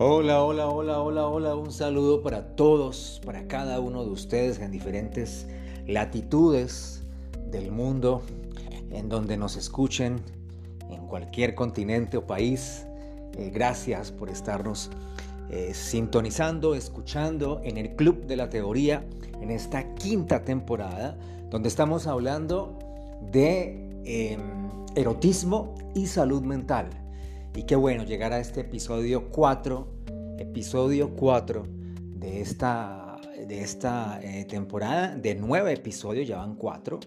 Hola, hola, hola, hola, hola. Un saludo para todos, para cada uno de ustedes en diferentes latitudes del mundo, en donde nos escuchen, en cualquier continente o país. Eh, gracias por estarnos eh, sintonizando, escuchando en el Club de la Teoría, en esta quinta temporada, donde estamos hablando de em, erotismo y salud mental. Y qué bueno llegar a este episodio 4, episodio 4 de esta, de esta eh, temporada, de nueve episodios, ya van cuatro.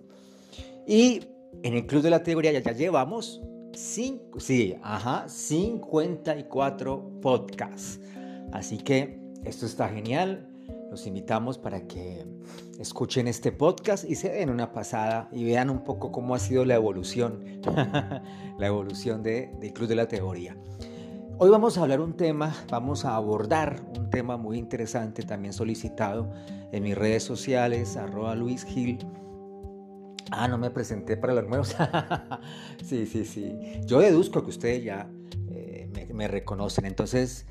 Y en el Club de la Teoría ya, llevamos cinco, sí, ajá, 54 podcasts. Así que esto está genial. Los invitamos para que escuchen este podcast y se den una pasada y vean un poco cómo ha sido la evolución, la evolución de, del Club de la Teoría. Hoy vamos a hablar un tema, vamos a abordar un tema muy interesante, también solicitado en mis redes sociales, arroba Luis Gil. Ah, no me presenté para los nuevos. sí, sí, sí. Yo deduzco que ustedes ya eh, me, me reconocen. Entonces,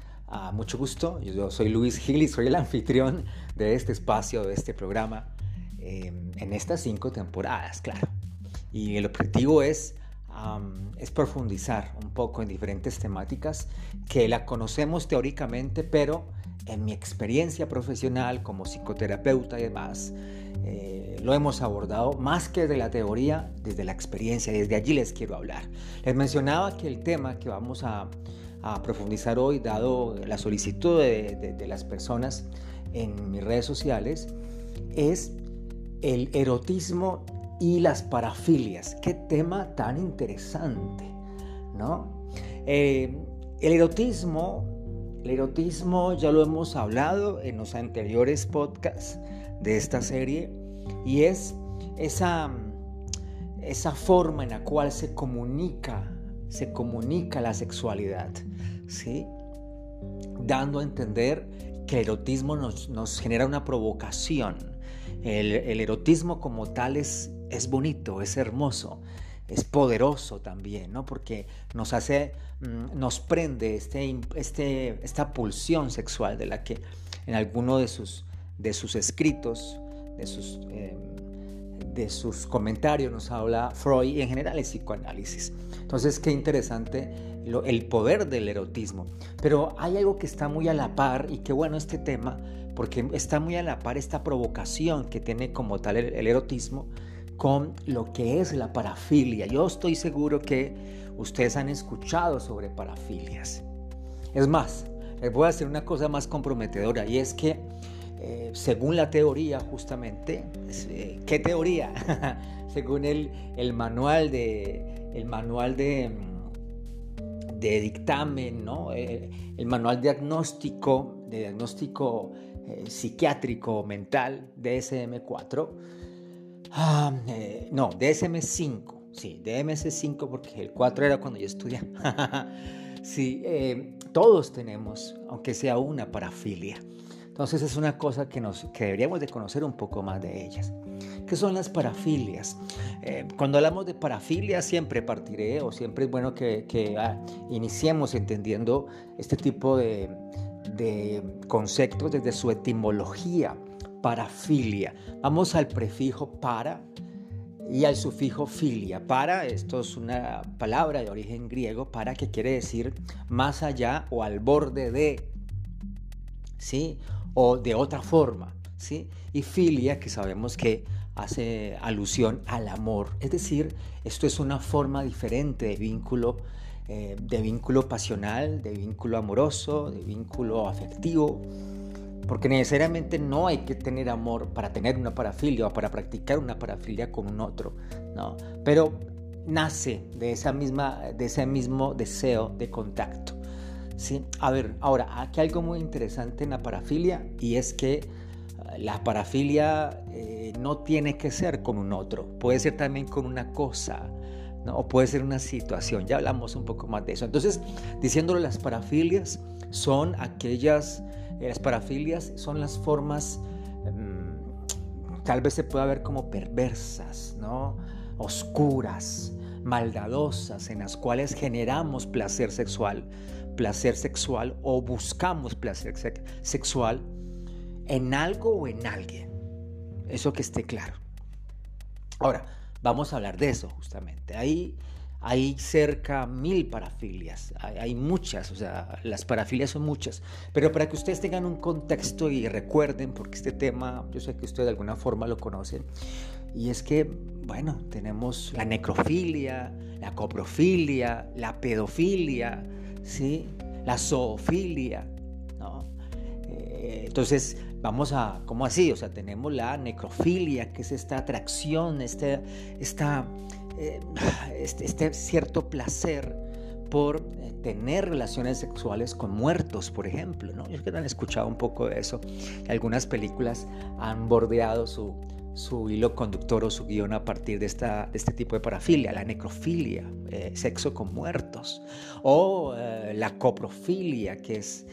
mucho gusto, yo soy Luis Gil y soy el anfitrión de este espacio, de este programa, em, en estas cinco temporadas, claro. Y el objetivo es, es profundizar un poco en diferentes temáticas que la conocemos teóricamente, pero en mi experiencia profesional como psicoterapeuta y demás, eh, lo hemos abordado más que de la teoría, desde la experiencia, desde allí les quiero hablar. Les mencionaba que el tema que vamos a a profundizar hoy, dado la solicitud de, las personas en mis redes sociales, es el erotismo y las parafilias. Qué tema tan interesante, ¿no? Eh, el erotismo, el erotismo ya lo hemos hablado en los anteriores podcasts de esta serie y es esa, esa forma en la cual se comunica se comunica la sexualidad, Dando a entender que el erotismo nos, genera una provocación. El, erotismo como tal es, es bonito, es hermoso, es poderoso también, ¿no? Porque nos hace, mm, nos prende este, este, esta pulsión sexual de la que en alguno de sus, de sus escritos, de sus... Em, de sus comentarios nos habla Freud y en general el psicoanálisis. Entonces, qué interesante el poder del erotismo. Pero hay algo que está muy a la par y qué bueno este tema, porque está muy a la par esta provocación que tiene como tal el, erotismo con lo que es la parafilia. Yo estoy seguro que ustedes han escuchado sobre parafilias. Es más, les voy a decir una cosa más comprometedora y es que eh, según la teoría justamente, eh, ¿qué teoría? según el, manual de, el manual de, de dictamen. Eh, el manual diagnóstico, de diagnóstico psiquiátrico mental, DSM-4, ah, no, DSM-5, sí, DSM-5 porque el 4 era cuando yo estudiaba. sí, todos tenemos, aunque sea una parafilia. Entonces es una cosa que, nos, que deberíamos de conocer un poco más de ellas. ¿Qué son las parafilias? Eh, cuando hablamos de parafilias siempre partiré o siempre es bueno que, ah, iniciemos entendiendo este tipo de, conceptos desde su etimología. Parafilia. Vamos al prefijo para y al sufijo filia. Para, esto es una palabra de origen griego, para que quiere decir más allá o al borde de, ¿sí? O de otra forma, ¿sí? Y filia, que sabemos que hace alusión al amor, es decir, esto es una forma diferente de vínculo, eh, de vínculo pasional, de vínculo amoroso, de vínculo afectivo, porque necesariamente no hay que tener amor para tener una parafilia o para practicar una parafilia con un otro, ¿no? Pero nace de, esa misma, de ese mismo deseo de contacto. ¿Sí? A ver, ahora, aquí hay algo muy interesante en la parafilia y es que eh, la parafilia eh, no tiene que ser con un otro, puede ser también con una cosa, ¿no? o puede ser una situación, ya hablamos un poco más de eso. Entonces, diciéndolo, las parafilias son aquellas, eh, las parafilias son las formas, mm, tal vez se pueda ver como perversas, ¿no? oscuras, maldadosas en las cuales generamos placer sexual, placer sexual o buscamos placer sexual en algo o en alguien. Eso que esté claro. Ahora, vamos a hablar de eso justamente. Ahí hay cerca mil parafilias, hay, muchas, o sea, las parafilias son muchas, pero para que ustedes tengan un contexto y recuerden, porque este tema yo sé que ustedes de alguna forma lo conocen, y es que, bueno, tenemos la necrofilia, la coprofilia, la pedofilia, ¿sí? la zoofilia, ¿no? Eh, entonces, vamos a, ¿cómo así? O sea, tenemos la necrofilia, que es esta atracción, este, esta eh, este, este, cierto placer por eh, tener relaciones sexuales con muertos, por ejemplo. ¿no? Yo creo que han escuchado un poco de eso. Algunas películas han bordeado su, su hilo conductor o su guion a partir de, esta, este tipo de parafilia, la necrofilia, eh, sexo con muertos, o la coprofilia, que es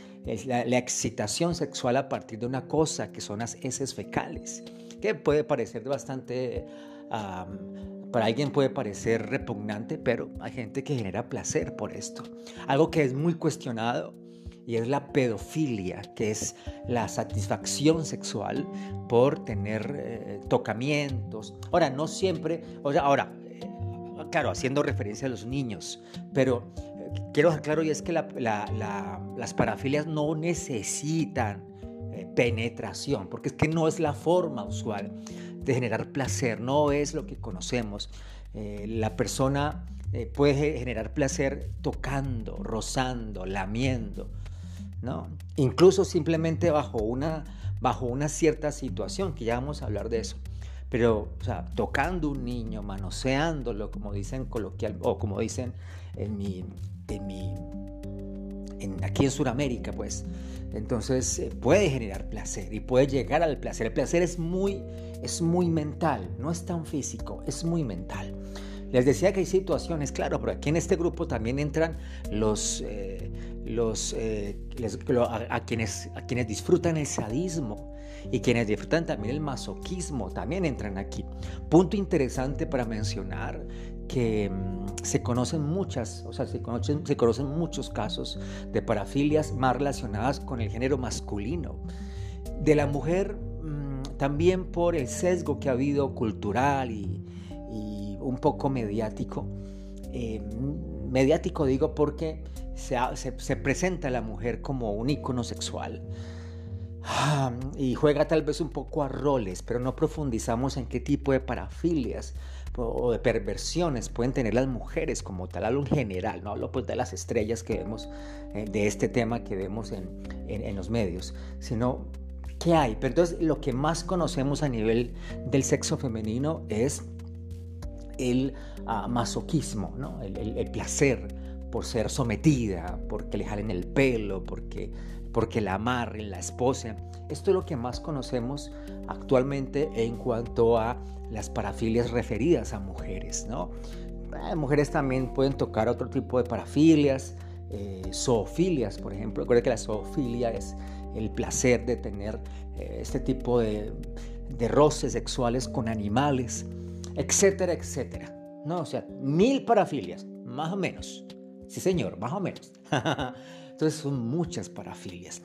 la, excitación sexual a partir de una cosa, que son las heces fecales, que puede parecer bastante para alguien puede parecer repugnante, pero hay gente que genera placer por esto. Algo que es muy cuestionado y es la pedofilia, que es la satisfacción sexual por tener eh, tocamientos. Ahora, no siempre, o sea, ahora, eh, claro, haciendo referencia a los niños, pero eh, quiero dejar claro y es que las parafilias no necesitan penetración, porque es que no es la forma usual de generar placer, no es lo que conocemos. La persona puede generar placer tocando, rozando, lamiendo, ¿no? Incluso simplemente bajo una, bajo una cierta situación, que ya vamos a hablar de eso. Pero, o sea, tocando un niño, manoseándolo, como dicen coloquial, o como dicen en mi, en mi en, aquí en Sudamérica, pues, entonces eh, puede generar placer y puede llegar al placer. El placer es muy, es muy mental, no es tan físico, es muy mental. Les decía que hay situaciones, claro, pero aquí en este grupo también entran los, eh, los eh, a, quienes, a quienes disfrutan el sadismo y quienes disfrutan también el masoquismo, también entran aquí. Punto interesante para mencionar que mm, se conocen muchas, o sea, se conocen, se conocen muchos casos de parafilias más relacionadas con el género masculino. De la mujer mm, también por el sesgo que ha habido cultural y, un poco mediático. Eh, mediático digo porque se, se, presenta a la mujer como un ícono sexual. Ah, y juega tal vez un poco a roles, pero no profundizamos en qué tipo de parafilias o de perversiones pueden tener las mujeres como tal, algo en general, no hablo pues de las estrellas que vemos, eh, de este tema que vemos en, en, los medios, sino qué hay. Pero entonces lo que más conocemos a nivel del sexo femenino es el ah, masoquismo, el, placer por ser sometida, porque le jalen el pelo, porque porque la amarren, la esposa. Esto es lo que más conocemos actualmente en cuanto a las parafilias referidas a mujeres, ¿no? Eh, mujeres también pueden tocar otro tipo de parafilias, eh, zoofilias, por ejemplo. Recuerda que la zoofilia es el placer de tener eh, este tipo de roces sexuales con animales, etcétera, etcétera. No, o sea, mil parafilias, más o menos. Sí, señor, más o menos. Entonces son muchas parafilias.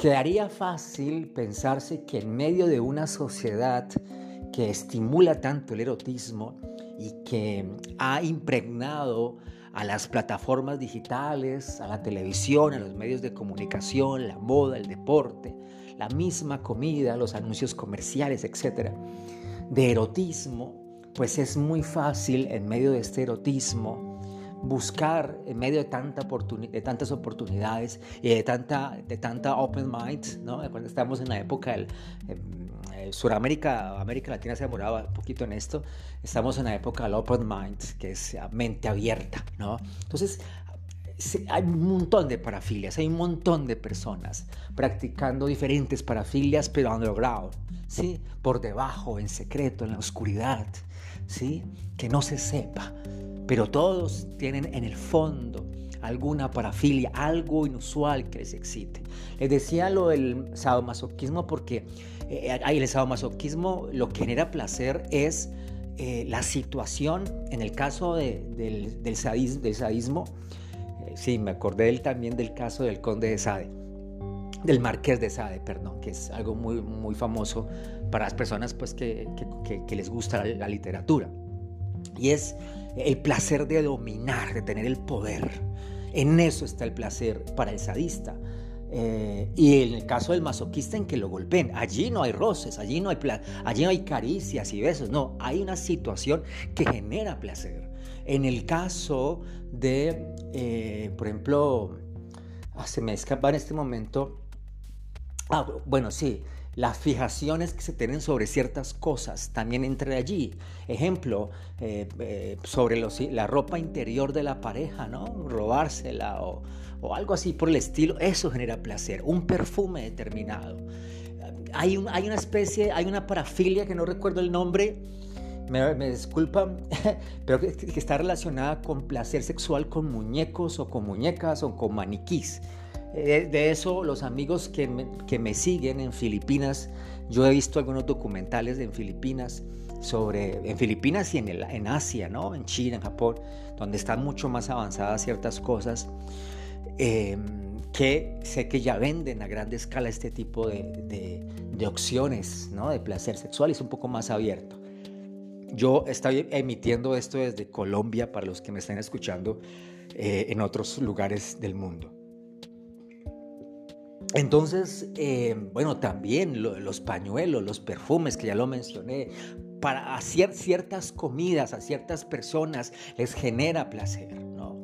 Quedaría fácil pensarse que en medio de una sociedad que estimula tanto el erotismo y que ha impregnado a las plataformas digitales, a la televisión, a los medios de comunicación, la moda, el deporte, la misma comida, los anuncios comerciales, etc., de erotismo, pues es muy fácil en medio de este erotismo buscar en medio de, tanta de tantas oportunidades y de tanta, de tanta open mind, ¿no? Cuando estamos en la época del... Eh, Suramérica, América Latina se demoraba un poquito en esto. Estamos en la época del open mind, que es mente abierta, ¿no? Entonces, hay un montón de parafilias, hay un montón de personas practicando diferentes parafilias, pero underground, ¿sí? Por debajo, en secreto, en la oscuridad, ¿sí? Que no se sepa pero todos tienen en el fondo alguna parafilia, algo inusual que les excite. Les decía lo del sadomasoquismo porque eh, el sadomasoquismo lo que genera placer es eh, la situación, en el caso del, del, sadismo, eh, sí, me acordé también del caso del conde de Sade, del marqués de Sade, perdón, que es algo muy, muy famoso para las personas pues, que, que, les gusta la, literatura. Y es el placer de dominar, de tener el poder. En eso está el placer para el sadista. Eh, y en el caso del masoquista en que lo golpeen, allí no hay roces, allí no hay, allí no hay caricias y besos, no, hay una situación que genera placer. En el caso de, eh, por ejemplo, ah, se me escapa en este momento, ah, bueno, sí, las fijaciones que se tienen sobre ciertas cosas también entre allí. Ejemplo, eh, eh, sobre la ropa interior de la pareja, ¿no? Robársela o, algo así por el estilo, eso genera placer. Un perfume determinado. Hay, una especie, hay una parafilia que no recuerdo el nombre, me, me, disculpan, pero que, que, está relacionada con placer sexual con muñecos o con muñecas o con maniquís. Eh, de eso, los amigos que me, siguen en Filipinas, yo he visto algunos documentales en Filipinas sobre, en Filipinas y en, en Asia, ¿no? en China, en Japón, donde están mucho más avanzadas ciertas cosas, em, que sé que ya venden a gran escala este tipo de, opciones ¿no? de placer sexual es un poco más abierto. Yo estoy emitiendo esto desde Colombia para los que me están escuchando eh, en otros lugares del mundo. Entonces, eh, bueno, también los pañuelos, los perfumes, que ya lo mencioné, para hacer ciertas comidas a ciertas personas les genera placer, ¿no?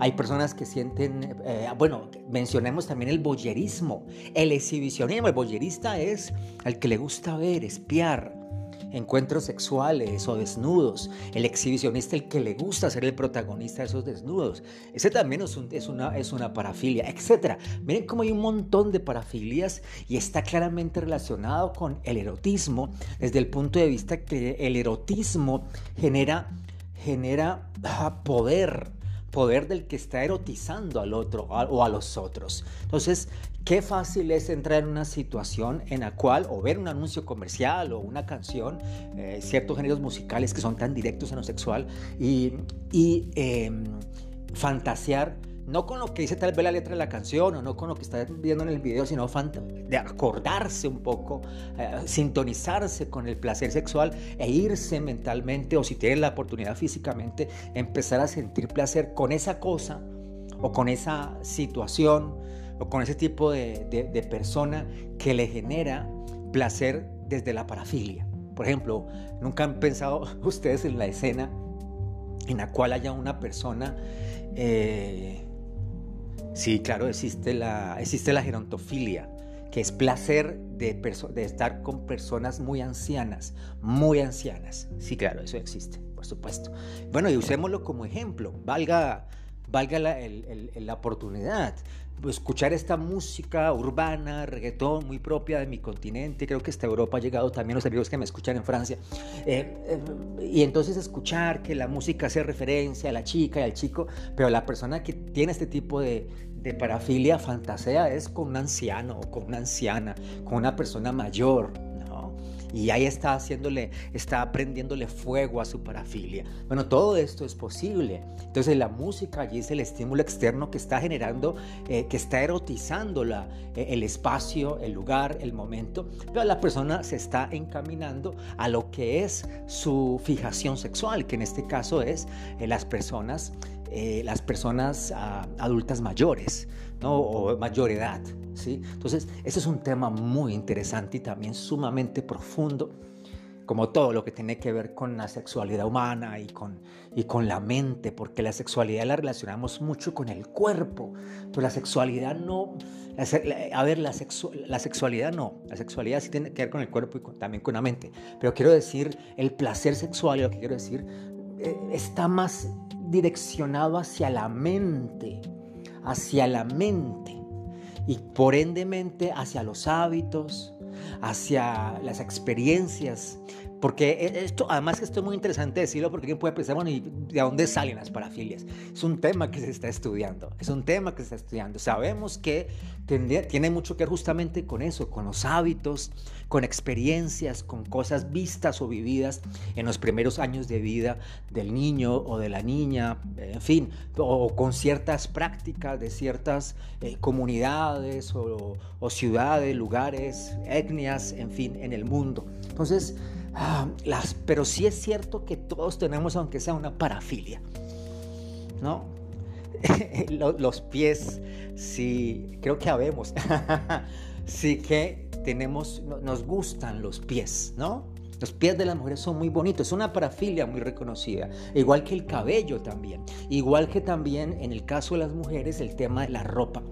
Hay personas que sienten, eh, bueno, mencionemos también el boyerismo, el exhibicionismo. El boyerista es el que le gusta ver, espiar, encuentros sexuales o desnudos, el exhibicionista, el que le gusta ser el protagonista de esos desnudos. Ese también es, una, es una parafilia, etc. Miren cómo hay un montón de parafilias y está claramente relacionado con el erotismo desde el punto de vista que el erotismo genera, genera ah, poder poder del que está erotizando al otro o a los otros. Entonces, qué fácil es entrar en una situación en la cual, o ver un anuncio comercial o una canción, eh, ciertos géneros musicales que son tan directos en lo sexual, y, em, fantasear no con lo que dice tal vez la letra de la canción o no con lo que está viendo en el video, sino de acordarse un poco, eh, sintonizarse con el placer sexual e irse mentalmente o si tiene la oportunidad físicamente, empezar a sentir placer con esa cosa o con esa situación o con ese tipo de, de persona que le genera placer desde la parafilia. Por ejemplo, nunca han pensado ustedes en la escena en la cual haya una persona eh, Sí, claro, existe la, existe la gerontofilia, que es placer de, de, estar con personas muy ancianas, muy ancianas. Sí, claro, eso existe, por supuesto. Bueno, y usémoslo como ejemplo, valga, valga la, la oportunidad escuchar esta música urbana, reggaetón, muy propia de mi continente. Creo que hasta Europa ha llegado también los amigos que me escuchan en Francia. Eh, eh, y entonces escuchar que la música hace referencia a la chica y al chico, pero la persona que tiene este tipo de, de parafilia fantasea es con un anciano o con una anciana, con una persona mayor y ahí está haciéndole, está prendiéndole fuego a su parafilia. Bueno, todo esto es posible. Entonces la música allí es el estímulo externo que está generando, eh, que está erotizando la, eh, el espacio, el lugar, el momento, pero la persona se está encaminando a lo que es su fijación sexual, que en este caso es eh, las personas, las personas ah, adultas mayores, ¿no? o mayor edad. Entonces, ese es un tema muy interesante y también sumamente profundo, como todo lo que tiene que ver con la sexualidad humana y con, y con la mente, porque la sexualidad la relacionamos mucho con el cuerpo, pero la sexualidad no, a ver, la, la sexualidad no, la sexualidad sí tiene que ver con el cuerpo y también con la mente, pero quiero decir, el placer sexual, lo que quiero decir, eh, está más direccionado hacia la mente, hacia la mente y por ende hacia los hábitos, hacia las experiencias Porque e, esto, además esto es muy interesante decirlo porque alguien puede pensar, bueno, ¿y de dónde salen las parafilias? Es un tema que se está estudiando, es un tema que se está estudiando. Sabemos que tiene mucho que ver justamente con eso, con los hábitos, con experiencias, con cosas vistas o vividas en los primeros años de vida del niño o de la niña, en fin, o con ciertas prácticas de ciertas eh, comunidades o, o ciudades, lugares, etnias, en fin, en el mundo. Entonces, Ah, las, pero sí es cierto que todos tenemos, aunque sea una parafilia, ¿no? los, pies, sí, creo que habemos, sí que tenemos, nos gustan los pies, ¿no? Los pies de las mujeres son muy bonitos, es una parafilia muy reconocida, igual que el cabello también, igual que también en el caso de las mujeres el tema de la ropa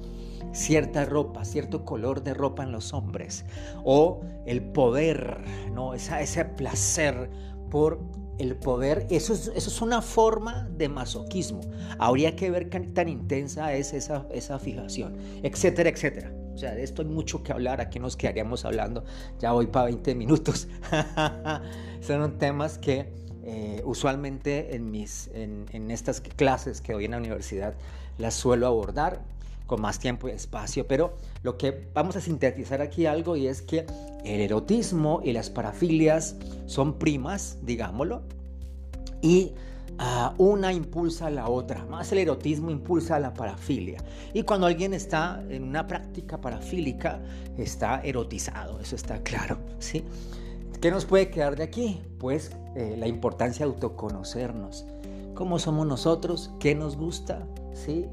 cierta ropa, cierto color de ropa en los hombres, o el poder, ¿no? ese placer por el poder, eso es, eso es una forma de masoquismo. Habría que ver qué tan intensa es esa, esa fijación, etcétera, etcétera. O sea, de esto hay mucho que hablar, aquí nos quedaríamos hablando, ya voy para 20 minutos. Son temas que eh, usualmente en, mis, en, en estas clases que doy en la universidad las suelo abordar con más tiempo y espacio, pero lo que vamos a sintetizar aquí algo y es que el erotismo y las parafilias son primas, digámoslo, y ah, una impulsa a la otra, más el erotismo impulsa a la parafilia. Y cuando alguien está en una práctica parafílica, está erotizado, eso está claro, ¿sí? ¿Qué nos puede quedar de aquí? Pues eh, la importancia de autoconocernos. ¿Cómo somos nosotros? ¿Qué nos gusta? ¿Sí?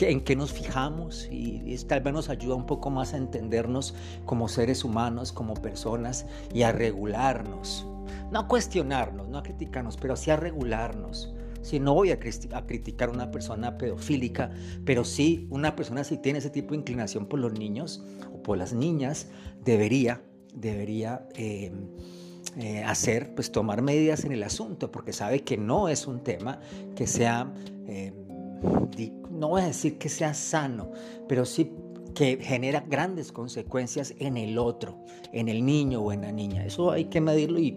en qué nos fijamos y, tal vez nos ayuda un poco más a entendernos como seres humanos, como personas y a regularnos. No a cuestionarnos, no a criticarnos, pero sí a regularnos. Si no voy a, criticar a una persona pedofílica, pero sí una persona si tiene ese tipo de inclinación por los niños o por las niñas, debería, debería eh, eh, hacer, pues tomar medidas en el asunto, porque sabe que no es un tema que sea eh, no voy a decir que sea sano, pero sí que genera grandes consecuencias en el otro, en el niño o en la niña. Eso hay que medirlo y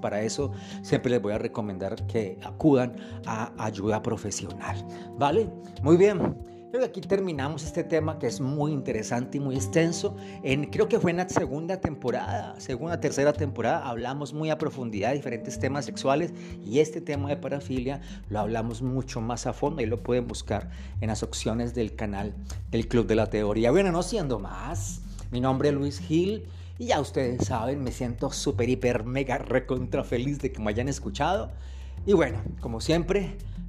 para, eso siempre les voy a recomendar que acudan a ayuda profesional. ¿Vale? Muy bien. Que aquí terminamos este tema que es muy interesante y muy extenso. En, creo que fue en la segunda temporada, segunda, tercera temporada, hablamos muy a profundidad de diferentes temas sexuales y este tema de parafilia lo hablamos mucho más a fondo y lo pueden buscar en las opciones del canal del Club de la Teoría. Bueno, no siendo más, mi nombre es Luis Gil. Y ya ustedes saben, me siento súper, hiper, mega, recontra feliz de que me hayan escuchado. Y bueno, como siempre,